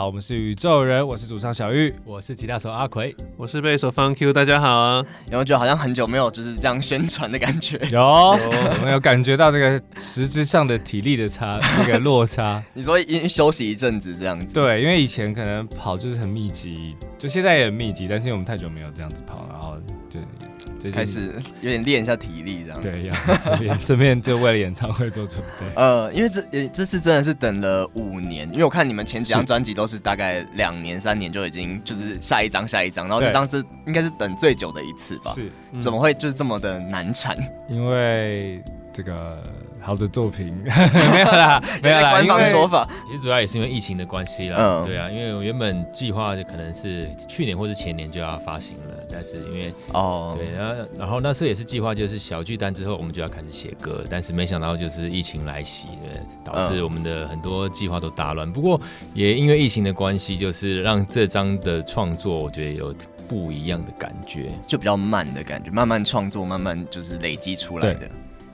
好，我们是宇宙人，我是主唱小玉，我是吉他手阿奎，我是贝斯手 Fun Q，大家好啊！有没有觉得好像很久没有就是这样宣传的感觉？有，我们有感觉到这个实质上的体力的差，那个落差。你说因休息一阵子这样子？对，因为以前可能跑就是很密集，就现在也很密集，但是因为我们太久没有这样子跑，然后就。开始有点练一下体力，这样对，要顺便顺便就为了演唱会做准备。呃，因为这这次真的是等了五年，因为我看你们前几张专辑都是大概两年三年就已经就是下一张下一张，然后这张是应该是等最久的一次吧？是，嗯、怎么会就是这么的难产？因为这个。好的作品 没有啦，没有啦。官方说法，其实主要也是因为疫情的关系啦。嗯，对啊，因为我原本计划就可能是去年或是前年就要发行了，但是因为哦，对，然后然后那时候也是计划就是小巨蛋之后我们就要开始写歌，但是没想到就是疫情来袭，对，导致我们的很多计划都打乱。不过也因为疫情的关系，就是让这张的创作我觉得有不一样的感觉，就比较慢的感觉，慢慢创作，慢慢就是累积出来的。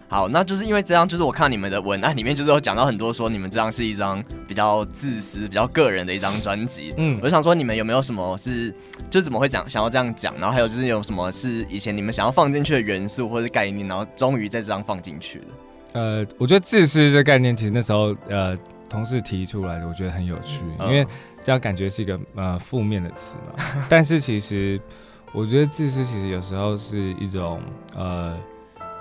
好，那就是因为这张，就是我看你们的文案里面，就是有讲到很多说你们这张是一张比较自私、比较个人的一张专辑。嗯，我就想说你们有没有什么是，就怎么会讲想要这样讲？然后还有就是有什么是以前你们想要放进去的元素或者概念，然后终于在这张放进去了。呃，我觉得自私这个概念其实那时候呃同事提出来的，我觉得很有趣，因为这样感觉是一个呃负面的词嘛。但是其实我觉得自私其实有时候是一种呃。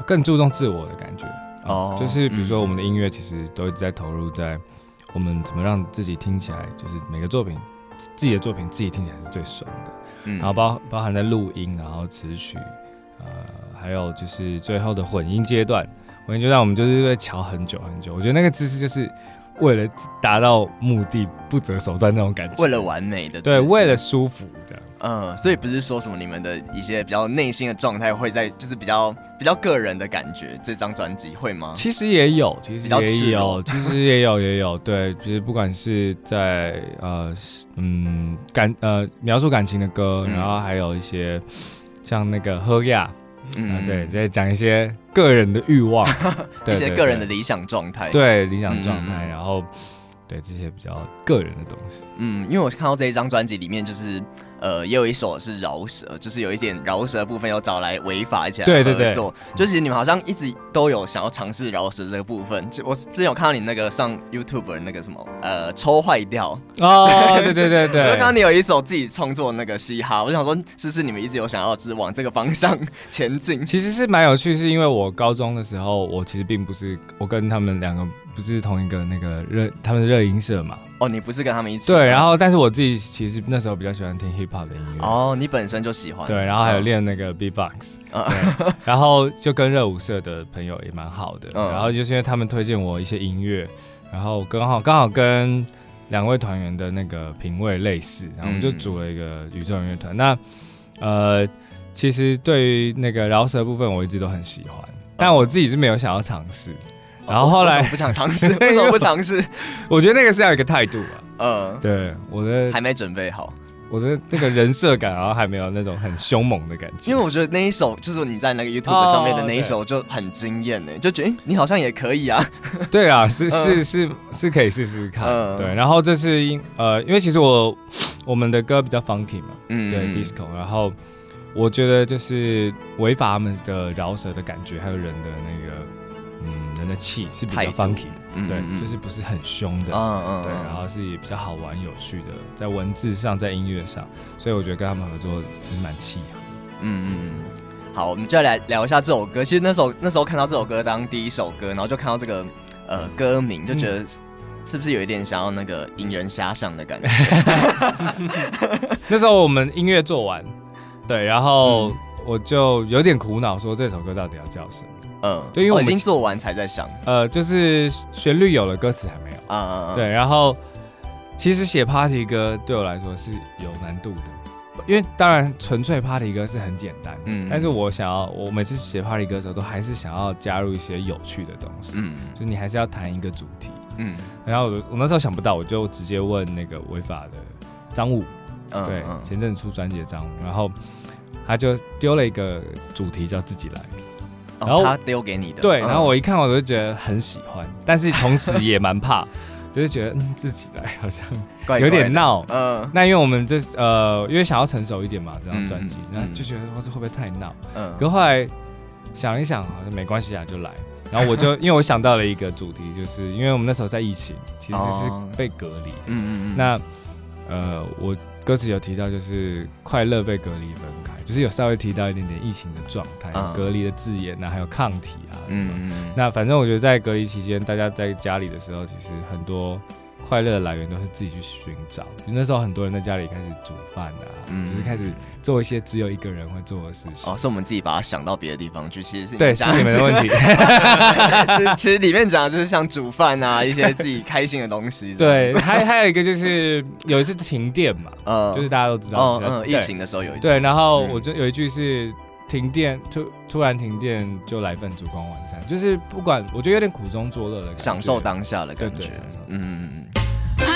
更注重自我的感觉。哦、oh, 嗯，就是比如说我们的音乐其实都一直在投入在我们怎么让自己听起来，就是每个作品自己的作品自己听起来是最爽的，嗯，然后包包含在录音，然后词曲，呃，还有就是最后的混音阶段，混音阶段我们就是会调很久很久，我觉得那个姿势就是为了达到目的不择手段那种感觉，为了完美的，对，为了舒服的。嗯，所以不是说什么你们的一些比较内心的状态会在，就是比较比较个人的感觉，这张专辑会吗？其实也有，其实也有，其实也有也有，对，就是不管是在呃嗯感呃描述感情的歌，嗯、然后还有一些像那个喝呀，嗯、呃，对，在讲一些个人的欲望，对一些个人的理想状态，对理想状态，嗯、然后对这些比较个人的东西，嗯，因为我看到这一张专辑里面就是。呃，也有一首是饶舌，就是有一点饶舌的部分，有找来违法一起来合作。对对对，就是你们好像一直都有想要尝试饶舌这个部分。就我之前有看到你那个上 YouTube 的那个什么呃抽坏掉哦，对对对对，我看到你有一首自己创作的那个嘻哈，我想说是不是你们一直有想要就是往这个方向 前进？其实是蛮有趣，是因为我高中的时候，我其实并不是我跟他们两个。不是同一个那个热，他们是热音社嘛？哦，你不是跟他们一起？对，然后但是我自己其实那时候比较喜欢听 hip hop 的音乐。哦，你本身就喜欢。对，然后还有练那个 beatbox，嗯，然后就跟热舞社的朋友也蛮好的。嗯，然后就是因为他们推荐我一些音乐，然后刚好刚好跟两位团员的那个品味类似，然后我们就组了一个宇宙人乐团。那呃，其实对于那个饶舌部分，我一直都很喜欢，但我自己是没有想要尝试。然后后来不想尝试，为什么不尝试？我觉得那个是要有一个态度啊。嗯，对，我的还没准备好，我的那个人设感，然后还没有那种很凶猛的感觉。因为我觉得那一首就是你在那个 YouTube 上面的那一首就很惊艳呢，就觉得你好像也可以啊。对啊，是是是是可以试试看。对，然后这是因呃，因为其实我我们的歌比较 funky 嘛，嗯，对，disco。然后我觉得就是违法他们的饶舌的感觉，还有人的那个。人的气是比较 funky 的，嗯、对，就是不是很凶的，嗯嗯，对，然后是也比较好玩有趣的，在文字上，在音乐上，所以我觉得跟他们合作其实蛮契合。嗯嗯，好，我们就来聊一下这首歌。其实那时候那时候看到这首歌当第一首歌，然后就看到这个呃歌名，就觉得是不是有一点想要那个 引人遐想的感觉？那时候我们音乐做完，对，然后我就有点苦恼，说这首歌到底要叫什么？嗯，对，因为我已经做完才在想，呃，就是旋律有了，歌词还没有。嗯嗯嗯。对，然后其实写 party 歌对我来说是有难度的，因为当然纯粹 party 歌是很简单，嗯，但是我想要，我每次写 party 歌的时候，都还是想要加入一些有趣的东西，嗯，就是你还是要谈一个主题，嗯，然后我我那时候想不到，我就直接问那个违法的张武，嗯、对，嗯、前阵出专辑的张武，然后他就丢了一个主题叫自己来，然后、哦、他丢给你的，对，然后我一看我就觉得很喜欢，但是同时也蛮怕。就是觉得嗯，自己来好像有点闹，嗯，那因为我们这呃，因为想要成熟一点嘛，这张专辑，然后就觉得哇这会不会太闹？嗯，可后来想一想，好像没关系啊，就来。然后我就 因为我想到了一个主题，就是因为我们那时候在疫情，其实是被隔离，嗯嗯嗯。那呃，我歌词有提到，就是快乐被隔离分开，就是有稍微提到一点点疫情的状态，隔离的字眼啊，还有抗体啊。嗯嗯，那反正我觉得在隔离期间，大家在家里的时候，其实很多快乐的来源都是自己去寻找。就那时候很多人在家里开始煮饭啊，嗯，就是开始做一些只有一个人会做的事情。哦，是我们自己把它想到别的地方去，其实是对，是你们的问题。其实里面讲的就是像煮饭啊，一些自己开心的东西。对，还还有一个就是有一次停电嘛，嗯，就是大家都知道，嗯，疫情的时候有一次。对，然后我就有一句是。停电突突然停电就来份烛光晚餐，就是不管我觉得有点苦中作乐的感觉，享受当下的感觉。嗯嗯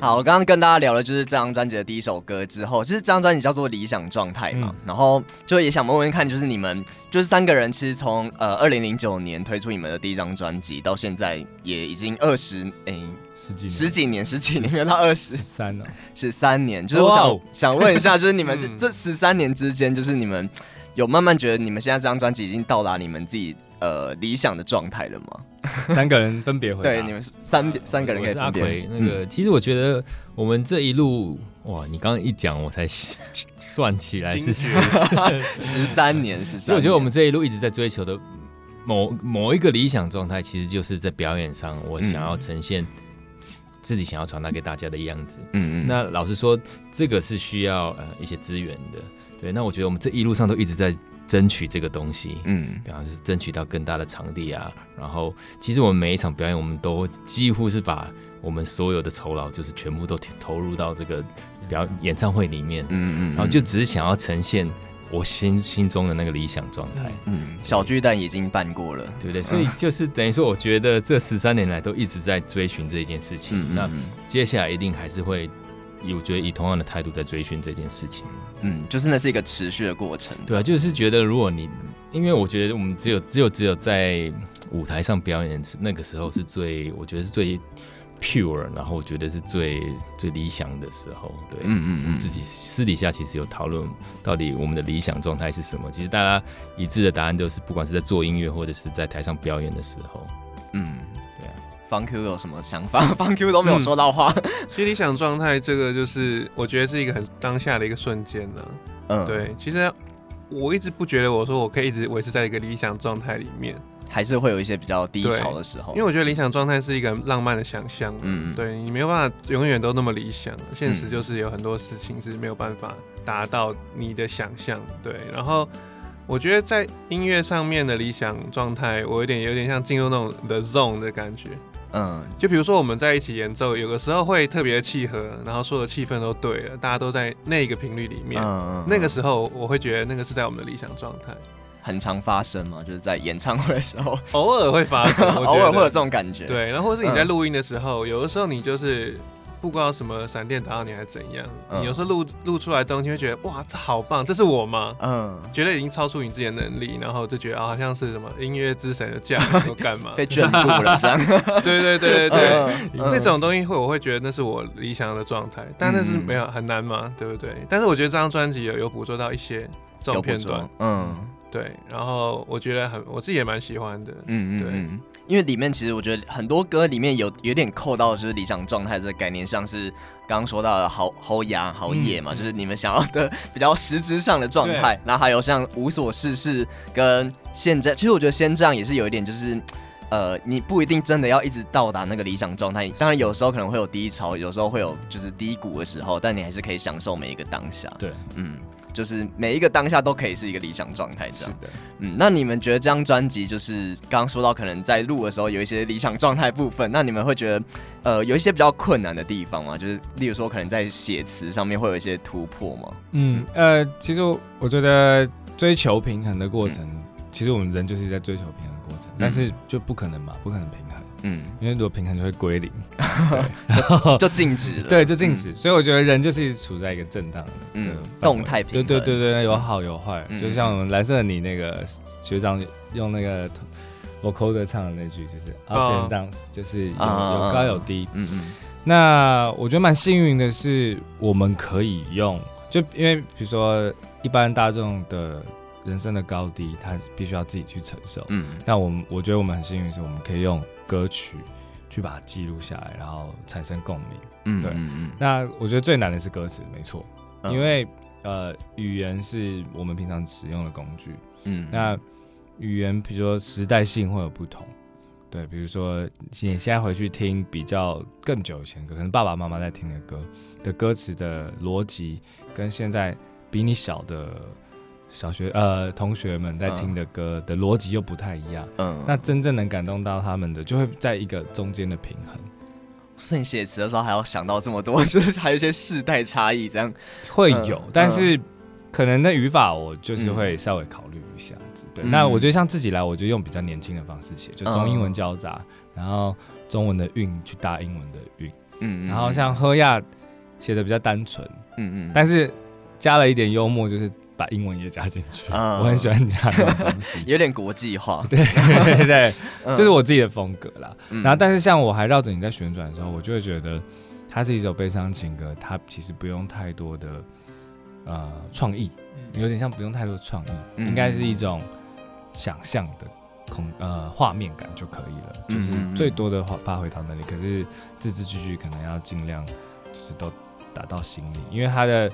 好，我刚刚跟大家聊的就是这张专辑的第一首歌之后，其实这张专辑叫做《理想状态》嘛，嗯、然后就也想问问看，就是你们就是三个人，其实从呃二零零九年推出你们的第一张专辑到现在，也已经二十哎十几十几年十几年，没有到二十。三了，十三年。就是我想、哦、想问一下，就是你们 这这十三年之间，就是你们有慢慢觉得你们现在这张专辑已经到达你们自己呃理想的状态了吗？三个人分别回答。对，你们三三个人可以分别。阿奎，那个其实我觉得我们这一路哇，你刚刚一讲，我才 算起来是十十三年，十三。所以我觉得我们这一路一直在追求的某某一个理想状态，其实就是在表演上，我想要呈现自己想要传达给大家的样子。嗯嗯。那老实说，这个是需要呃一些资源的。对，那我觉得我们这一路上都一直在。争取这个东西，嗯，比方是争取到更大的场地啊，然后其实我们每一场表演，我们都几乎是把我们所有的酬劳，就是全部都投入到这个表演唱会里面，嗯嗯，嗯，然后就只是想要呈现我心心中的那个理想状态，嗯，小巨蛋已经办过了，对不对？所以就是等于说，我觉得这十三年来都一直在追寻这件事情，嗯，那接下来一定还是会。我觉得以同样的态度在追寻这件事情，嗯，就是那是一个持续的过程。对啊，就是觉得如果你，因为我觉得我们只有只有只有在舞台上表演那个时候是最，我觉得是最 pure，然后我觉得是最最理想的时候。对，嗯嗯嗯，自己私底下其实有讨论到底我们的理想状态是什么。其实大家一致的答案都是，不管是在做音乐或者是在台上表演的时候，嗯。方 Q 有什么想法？方 Q 都没有说到话。嗯、其实理想状态这个，就是我觉得是一个很当下的一个瞬间呢。嗯，对。其实我一直不觉得，我说我可以一直维持在一个理想状态里面，还是会有一些比较低潮的时候。因为我觉得理想状态是一个浪漫的想象。嗯，对你没有办法永远都那么理想，现实就是有很多事情是没有办法达到你的想象。对，然后我觉得在音乐上面的理想状态，我有点有点像进入那种 the zone 的感觉。嗯，就比如说我们在一起演奏，有的时候会特别契合，然后所有的气氛都对了，大家都在那个频率里面。嗯，那个时候我会觉得那个是在我们的理想状态。很常发生嘛，就是在演唱会的时候，偶尔会发生，偶尔会有这种感觉。对，然后或者是你在录音的时候，嗯，有的时候你就是。不知道什么闪电打到你还是怎样，嗯、你有时候录录出来的东西会觉得哇，这好棒，这是我吗？嗯，觉得已经超出你自己的能力，然后就觉得好像是什么音乐之神的降临，干嘛 被眷顾了这样。对对对对对，嗯、这种东西会我会觉得那是我理想的状态，但那是没有很难嘛，对不对？但是我觉得这张专辑有有捕捉到一些这种片段，嗯，对，然后我觉得很我自己也蛮喜欢的，嗯对。嗯对因为里面其实我觉得很多歌里面有有点扣到就是理想状态这个概念，像是刚刚说到的好好牙好野嘛，嗯、就是你们想要的比较实质上的状态。对然后还有像无所事事跟现在，其实我觉得先这样也是有一点就是，呃，你不一定真的要一直到达那个理想状态，当然有时候可能会有低潮，有时候会有就是低谷的时候，但你还是可以享受每一个当下。对，嗯。就是每一个当下都可以是一个理想状态。是的，嗯，那你们觉得这张专辑就是刚刚说到，可能在录的时候有一些理想状态部分，那你们会觉得呃有一些比较困难的地方吗？就是例如说可能在写词上面会有一些突破吗？嗯，呃，其实我觉得追求平衡的过程，嗯、其实我们人就是在追求平衡但是就不可能嘛，不可能平衡。嗯，因为如果平衡就会归零，然后就静止了。对，就静止。所以我觉得人就是一直处在一个震荡的动态平衡。对对对对，有好有坏。就像我们蓝色的你那个学长用那个 vocoder 唱的那句，就是 up and down，就是有有高有低。嗯嗯。那我觉得蛮幸运的是，我们可以用，就因为比如说一般大众的。人生的高低，他必须要自己去承受。嗯，那我们我觉得我们很幸运，是我们可以用歌曲去把它记录下来，然后产生共鸣。嗯，对。嗯嗯。那我觉得最难的是歌词，没错，嗯、因为呃，语言是我们平常使用的工具。嗯。那语言，比如说时代性会有不同。对，比如说你现在回去听比较更久以前歌，可能爸爸妈妈在听的歌的歌词的逻辑，跟现在比你小的。小学呃，同学们在听的歌的逻辑又不太一样，嗯，那真正能感动到他们的，就会在一个中间的平衡。所以你写词的时候还要想到这么多，就是还有一些世代差异，这样。会有，嗯、但是可能那语法我就是会稍微考虑一下子。嗯、对，那我觉得像自己来，我就用比较年轻的方式写，就中英文交杂，嗯、然后中文的韵去搭英文的韵，嗯，然后像喝亚写的比较单纯，嗯嗯，但是加了一点幽默，就是。把英文也加进去，嗯、我很喜欢加这种东西，有点国际化。对 对对，这、就是我自己的风格啦。嗯、然后，但是像我还绕着你在旋转的时候，我就会觉得它是一首悲伤情歌，它其实不用太多的呃创意，有点像不用太多的创意，嗯、应该是一种想象的空呃画面感就可以了，就是最多的发发挥到那里。可是字字句句可能要尽量就是都。打到心里，因为他的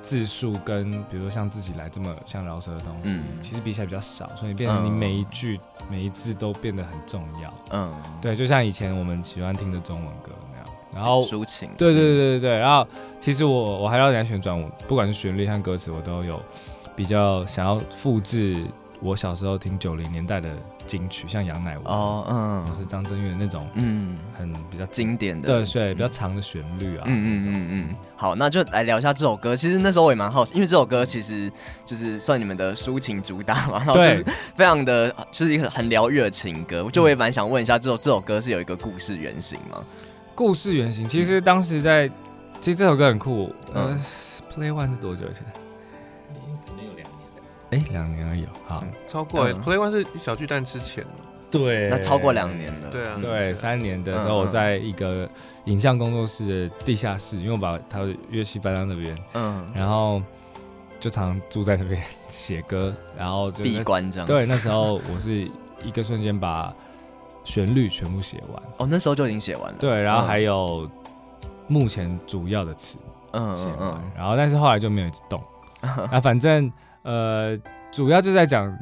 字数跟比如说像自己来这么像饶舌的东西，嗯、其实比起来比较少，所以变成你每一句、嗯、每一字都变得很重要。嗯，对，就像以前我们喜欢听的中文歌那样，然后抒情。对对对对对，然后其实我我还要在旋转，我不管是旋律和歌词，我都有比较想要复制我小时候听九零年代的。金曲像杨乃文哦，嗯，或是张震岳那种，嗯，很比较经典的，对对，比较长的旋律啊，嗯嗯嗯嗯。好，那就来聊一下这首歌。其实那时候我也蛮好奇，因为这首歌其实就是算你们的抒情主打嘛，然后就是非常的，就是一个很疗愈的情歌。就我也蛮想问一下，这首这首歌是有一个故事原型吗？故事原型，其实当时在，其实这首歌很酷。呃，Play One 是多久以前？哎，两年而已，好，超过。Play One 是小巨蛋之前，对，那超过两年了。对啊，对，三年的时候，我在一个影像工作室的地下室，因为我把他的乐器搬到那边，嗯，然后就常住在那边 写歌，然后就闭关这样。对，那时候我是一个瞬间把旋律全部写完。哦，那时候就已经写完了。对，然后还有目前主要的词，嗯，写完，然后但是后来就没有一直动。啊，反正。呃，主要就在讲，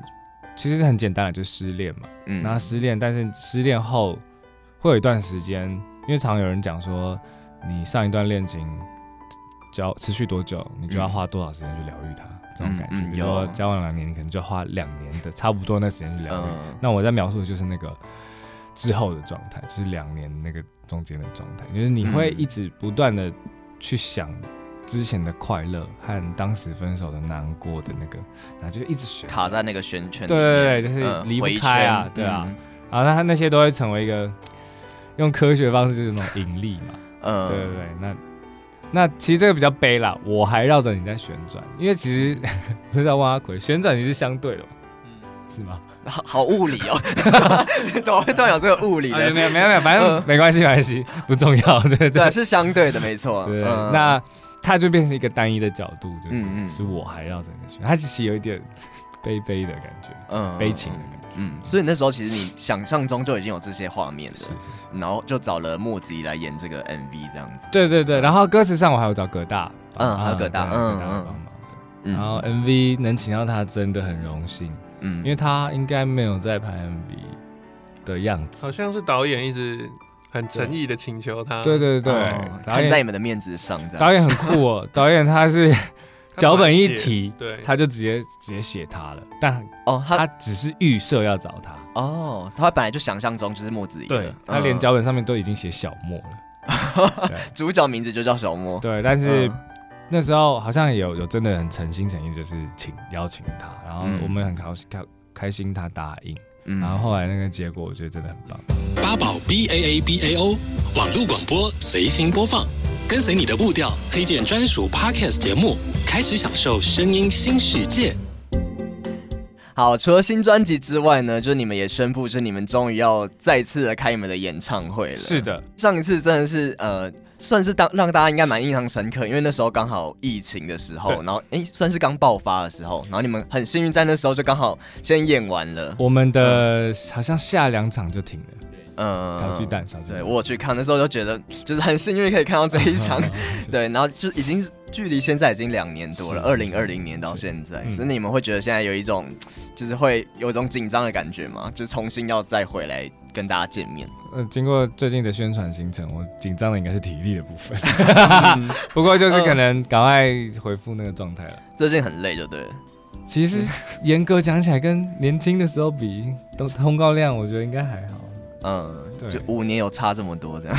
其实是很简单的，就失恋嘛。嗯，然后失恋，但是失恋后会有一段时间，因为常有人讲说，你上一段恋情交持续多久，你就要花多少时间去疗愈它，嗯、这种感觉。嗯嗯、比如说交往两年，你可能就要花两年的差不多那时间去疗愈。嗯、那我在描述的就是那个之后的状态，就是两年那个中间的状态，就是你会一直不断的去想。之前的快乐和当时分手的难过的那个，然后就一直卡在那个圈圈，对对对，就是离不开啊，嗯、对啊，嗯、然后他那些都会成为一个用科学方式就是那种引力嘛，嗯，对对对，那那其实这个比较悲啦，我还绕着你在旋转，因为其实 不知道挖鬼旋转你是相对的嘛，嗯，是吗？好好物理哦，怎么会突然有这个物理的？没有没有没有，反正没关系没关系，不重要，对对，对，是相对的，没错，对，那。它就变成一个单一的角度，就是是我还要整个旋，它其实有一点 悲悲的感觉，嗯，悲情的感觉，嗯，所以那时候其实你想象中就已经有这些画面了，是，然后就找了莫子仪来演这个 MV 这样子，对对对，然后歌词上我还有找葛大，嗯，还有葛大，嗯，帮忙的，然后 MV 能请到他真的很荣幸，嗯，因为他应该没有在拍 MV 的样子，好像是导演一直。很诚意的请求他，对对对，看在你们的面子上，这样。导演很酷哦，导演他是脚本一提，对，他就直接直接写他了。但哦，他只是预设要找他。哦，他本来就想象中就是墨子怡。对，他连脚本上面都已经写小莫了。主角名字就叫小莫。对，但是那时候好像有有真的很诚心诚意，就是请邀请他，然后我们很高兴开开心他答应。然后后来那个结果，我觉得真的很棒。八宝 B A A B A O 网络广播随心播放，跟随你的步调，推荐专属 Podcast 节目，开始享受声音新世界。好，除了新专辑之外呢，就是你们也宣布，就是你们终于要再次的开你们的演唱会了。是的，上一次真的是呃。算是当让大家应该蛮印象深刻，因为那时候刚好疫情的时候，然后哎、欸，算是刚爆发的时候，然后你们很幸运在那时候就刚好先演完了。我们的好像下两场就停了，嗯，小巨蛋，小巨蛋。对，我去看的时候就觉得就是很幸运可以看到这一场，对，然后就已经距离现在已经两年多了，二零二零年到现在，所以你们会觉得现在有一种就是会有一种紧张的感觉吗？就重新要再回来跟大家见面。呃，经过最近的宣传行程，我紧张的应该是体力的部分。不过就是可能赶快恢复那个状态了。最近很累，就对了。其实严格讲起来，跟年轻的时候比，都通告量我觉得应该还好。嗯，对，就五年有差这么多，这样。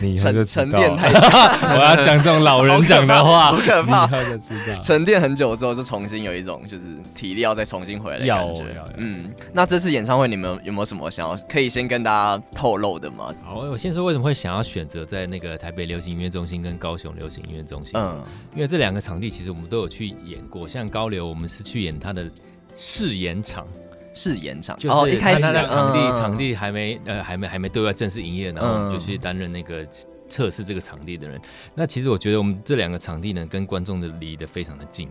你以后就沉淀太，我要讲这种老人讲的话，好可怕。以后就知道，沉淀很久之后，就重新有一种就是体力要再重新回来的感觉。嗯，那这次演唱会你们有没有什么想要可以先跟大家透露的吗？好，我先说为什么会想要选择在那个台北流行音乐中心跟高雄流行音乐中心。嗯，因为这两个场地其实我们都有去演过，像高流我们是去演他的试演场。试演场就是一开始的场地，场地还没呃还没还没对外正式营业，然后我们就去担任那个测试这个场地的人。那其实我觉得我们这两个场地呢，跟观众的离得非常的近，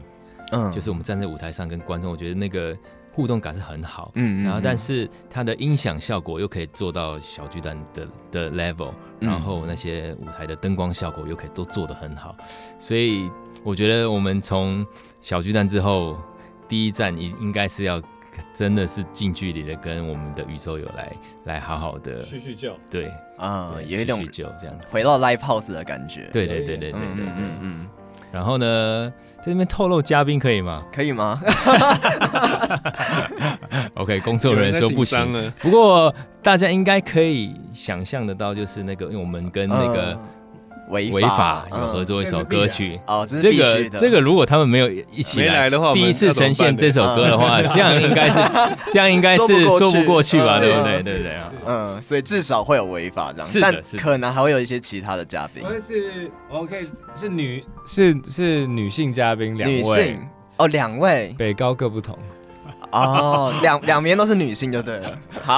嗯，就是我们站在舞台上跟观众，我觉得那个互动感是很好，嗯，然后但是它的音响效果又可以做到小巨蛋的的 level，然后那些舞台的灯光效果又可以都做得很好，所以我觉得我们从小巨蛋之后，第一站应应该是要。真的是近距离的跟我们的宇宙友来来好好的叙叙旧，对啊，有一种叙旧这样子，回到 live house 的感觉。对对对对对对对，嗯嗯。然后呢，在这边透露嘉宾可以吗？可以吗？OK，工作人员说不行。不过大家应该可以想象得到，就是那个，因为我们跟那个。违法有合作一首歌曲。哦，这个这个如果他们没有一起来的话，第一次呈现这首歌的话，这样应该是这样应该是说不过去吧，对不对？对不对啊？嗯，所以至少会有违法这样，但可能还会有一些其他的嘉宾，是 OK，是女是是女性嘉宾两位。哦，两位。北高各不同。哦，两两边都是女性就对了。好，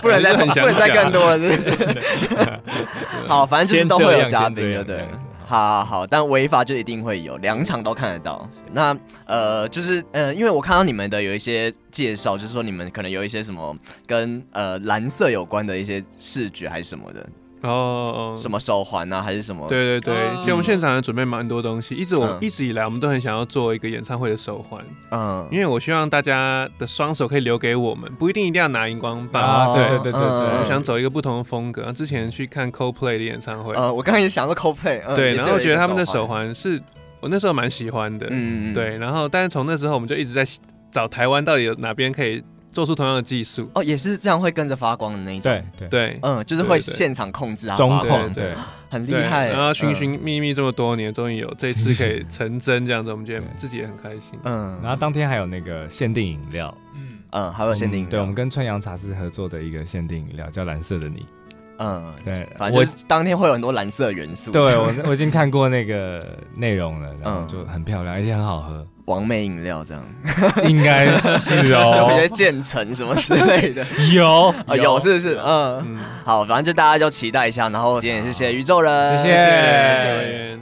不能再 不能再更多了，是不是？好，反正就是都会有嘉宾，对对。好好好，但违法就一定会有，两场都看得到。那呃，就是呃，因为我看到你们的有一些介绍，就是说你们可能有一些什么跟呃蓝色有关的一些视觉还是什么的。哦，什么手环啊，还是什么？对对对，其实我们现场也准备蛮多东西。一直我一直以来，我们都很想要做一个演唱会的手环。嗯，因为我希望大家的双手可以留给我们，不一定一定要拿荧光棒。啊，对对对对对，我想走一个不同的风格。之前去看 Coldplay 的演唱会，呃，我刚刚也想过 Coldplay，对，然后我觉得他们的手环是我那时候蛮喜欢的。嗯嗯，对，然后但是从那时候我们就一直在找台湾到底有哪边可以。做出同样的技术。哦，也是这样会跟着发光的那一种。对对。对，嗯，就是会现场控制啊，中控，对，很厉害。然后寻寻觅觅这么多年，终于有这次可以成真这样子，我们觉得自己也很开心。嗯，然后当天还有那个限定饮料，嗯。嗯，还有限定，对，我们跟川阳茶室合作的一个限定饮料叫蓝色的你。嗯，对，反正我当天会有很多蓝色元素。对我我已经看过那个内容了，然后就很漂亮，而且很好喝。网美饮料这样，应该是哦，有些建成什么之类的，有。啊有是不是？嗯，好，反正就大家就期待一下，然后今天也谢谢宇宙人，谢谢。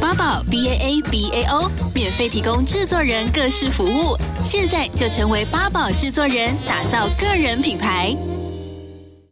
八宝 B A A B A O 免费提供制作人各式服务，现在就成为八宝制作人，打造个人品牌。